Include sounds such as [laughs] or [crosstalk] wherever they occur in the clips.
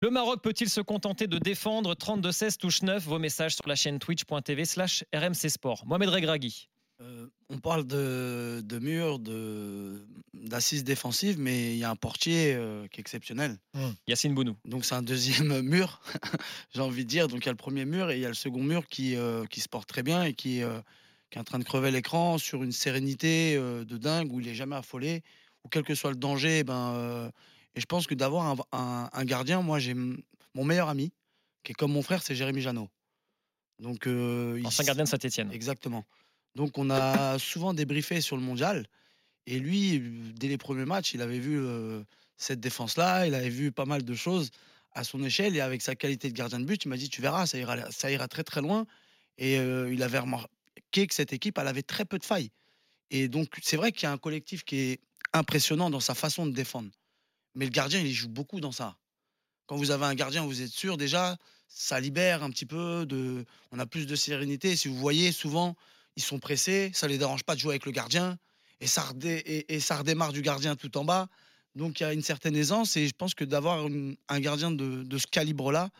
Le Maroc peut-il se contenter de défendre 32-16 touche 9 Vos messages sur la chaîne twitch.tv slash RMC Sport. Mohamed Regragui. Euh, on parle de, de mur, d'assises défensives, mais il y a un portier euh, qui est exceptionnel. Mmh. Yacine Bounou. Donc c'est un deuxième [laughs] mur, [laughs] j'ai envie de dire. Donc il y a le premier mur et il y a le second mur qui, euh, qui se porte très bien et qui, qui, est en train de crever l'écran sur une sérénité de dingue où il est jamais affolé, où quel que soit le danger, ben et je pense que d'avoir un, gardien, moi j'ai mon meilleur ami, qui est comme mon frère, c'est Jérémy Janot. Donc, euh, Ancien gardien de Saint-Etienne. Exactement. Donc on a souvent débriefé sur le mondial. Et lui, dès les premiers matchs, il avait vu euh, cette défense-là, il avait vu pas mal de choses à son échelle. Et avec sa qualité de gardien de but, il m'a dit, tu verras, ça ira, ça ira très très loin. Et euh, il avait remarqué que cette équipe, elle avait très peu de failles. Et donc c'est vrai qu'il y a un collectif qui est impressionnant dans sa façon de défendre. Mais le gardien, il joue beaucoup dans ça. Quand vous avez un gardien, vous êtes sûr déjà, ça libère un petit peu de. On a plus de sérénité. Si vous voyez, souvent, ils sont pressés, ça les dérange pas de jouer avec le gardien, et ça, et, ça redémarre du gardien tout en bas. Donc il y a une certaine aisance, et je pense que d'avoir un gardien de, ce calibre-là,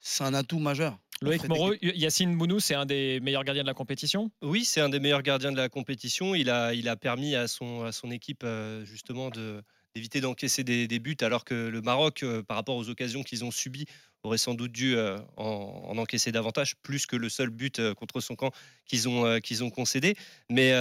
c'est un atout majeur. Loïc Moreau, Yacine Bounou, c'est un des meilleurs gardiens de la compétition? Oui, c'est un des meilleurs gardiens de la compétition. Il a, il a permis à son, à son équipe euh, justement de, d'éviter d'encaisser des, buts, alors que le Maroc, euh, par rapport aux occasions qu'ils ont subies, aurait sans doute dû euh, en, encaisser davantage, plus que le seul but euh, contre son camp qu'ils ont, qu'ils ont concédé. Mais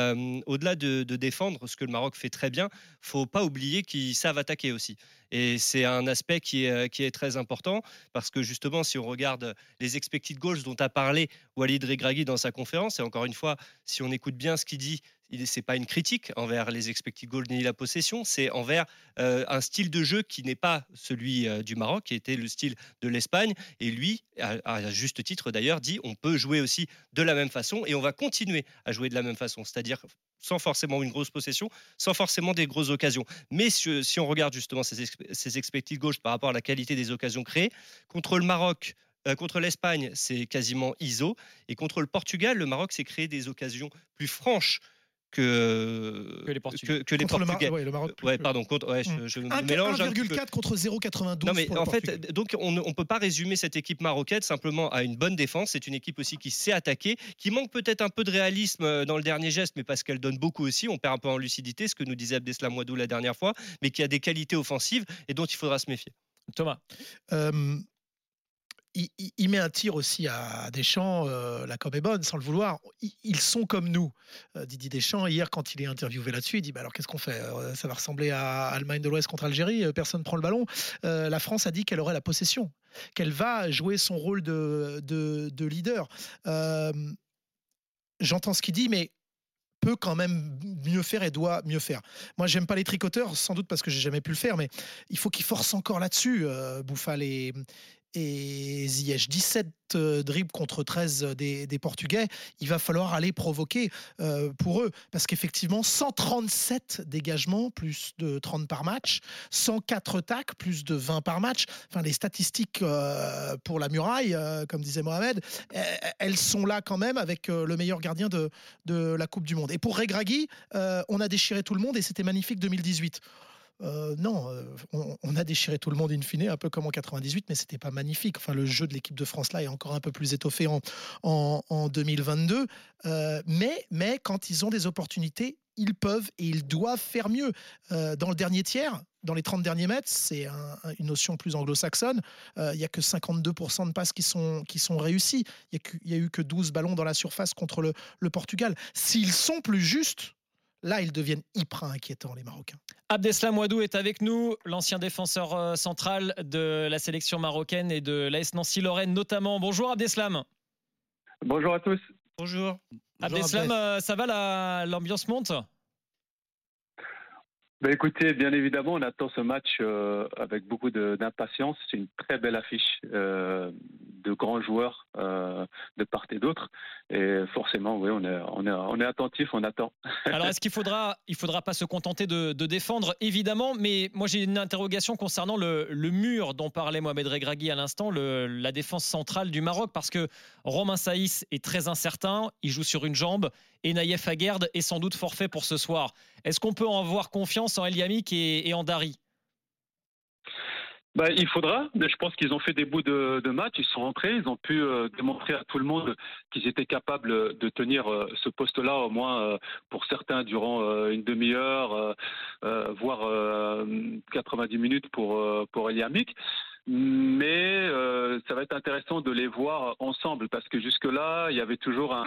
au-delà de, défendre, ce que le Maroc fait très bien, faut pas oublier qu'ils savent attaquer aussi. Et c'est un aspect qui est, qui est très important, parce que justement, si on regarde les expected goals dont a parlé Walid Regragui dans sa conférence, et encore une fois, si on écoute bien ce qu'il dit, ce n'est pas une critique envers les expected goals ni la possession, c'est envers euh, un style de jeu qui n'est pas celui euh, du Maroc, qui était le style de l'Espagne. Et lui, à, juste titre d'ailleurs, dit on peut jouer aussi de la même façon et on va continuer à jouer de la même façon, c'est-à-dire sans forcément une grosse possession, sans forcément des grosses occasions. Mais si, on regarde justement ces, ces expected goals par rapport à la qualité des occasions créées, contre le Maroc, euh, contre l'Espagne, c'est quasiment ISO. Et contre le Portugal, le Maroc s'est créé des occasions plus franches que, que les Portugais. Que, les Portugais. Le, Maroc, ouais, pardon, contre, ouais, je, je 1, mélange 1,4 contre 0,92. Non, mais en fait, donc on ne peut pas résumer cette équipe marocaine simplement à une bonne défense. C'est une équipe aussi qui sait attaquer, qui manque peut-être un peu de réalisme euh, dans le dernier geste, mais parce qu'elle donne beaucoup aussi. On perd un peu en lucidité, ce que nous disait Abdeslam Ouadou la dernière fois, mais qui a des qualités offensives et dont il faudra se méfier. Thomas. Euh, il, met un tir aussi à Deschamps. Euh, la com est bonne, sans le vouloir. Ils, sont comme nous. Euh, Didier Deschamps, hier, quand il est interviewé là-dessus, il dit bah alors qu'est-ce qu'on fait? Euh, Ça va ressembler à Allemagne de l'Ouest contre Algérie. personne ne prend le ballon. la France a dit qu'elle aurait la possession, qu'elle va jouer son rôle de, de leader. J'entends ce qu'il dit, mais peut quand même mieux faire et doit mieux faire. Moi, j'aime pas les tricoteurs, sans doute parce que j'ai jamais pu le faire, mais il faut qu'il force encore là-dessus, euh, Bouffal et, et Ziyech. 17 euh, dribbles contre 13 des, Portugais. Il va falloir aller provoquer euh, pour eux. Parce qu'effectivement, 137 dégagements, plus de 30 par match. 104 tacs, plus de 20 par match. Enfin, les statistiques euh, pour la muraille, comme disait Mohamed, elles sont là quand même avec le meilleur gardien de, de la Coupe du Monde. Et pour Regragui, on a déchiré tout le monde et c'était magnifique 2018. Euh, non, euh, on, a déchiré tout le monde in fine, un peu comme en 98, mais c'était pas magnifique. Enfin, le jeu de l'équipe de France là est encore un peu plus étoffé en, en, 2022. Euh, mais, mais quand ils ont des opportunités, ils peuvent et ils doivent faire mieux. dans le dernier tiers, dans les 30 derniers mètres, c'est une notion plus anglo-saxonne. Il n'y a que 52% de passes qui sont, qui sont réussies. Il n'y a, eu que 12 ballons dans la surface contre le Portugal. S'ils sont plus justes, Là, ils deviennent hyper inquiétants, les Marocains. Abdeslam Ouadou est avec nous, l'ancien défenseur euh, central de la sélection marocaine et de l'AS Nancy-Lorraine notamment. Bonjour Abdeslam. Bonjour à tous. Bonjour. Abdeslam, euh, ça va, l'ambiance monte? Ben écoutez, bien évidemment, on attend ce match euh, avec beaucoup d'impatience. C'est une très belle affiche euh, de grands joueurs euh, de part et d'autre. Et forcément, oui, on est, attentif, on attend. [laughs] Alors, est-ce qu'il faudra, il faudra pas se contenter de, défendre, évidemment, mais moi j'ai une interrogation concernant le, mur dont parlait Mohamed Regragui à l'instant, la défense centrale du Maroc, parce que Romain Saïs est très incertain, il joue sur une jambe, et Naïef Aguerd est sans doute forfait pour ce soir. Est-ce qu'on peut en avoir confiance en El et, en Dari? Bah, il faudra. Mais je pense qu'ils ont fait des bouts de, de, match. Ils sont rentrés. Ils ont pu euh, démontrer à tout le monde qu'ils étaient capables de tenir euh, ce poste-là, au moins euh, pour certains, durant euh, une demi-heure, euh, voire 90 minutes pour, pour Eliamik. Mais ça va être intéressant de les voir ensemble parce que jusque-là, il y avait toujours un,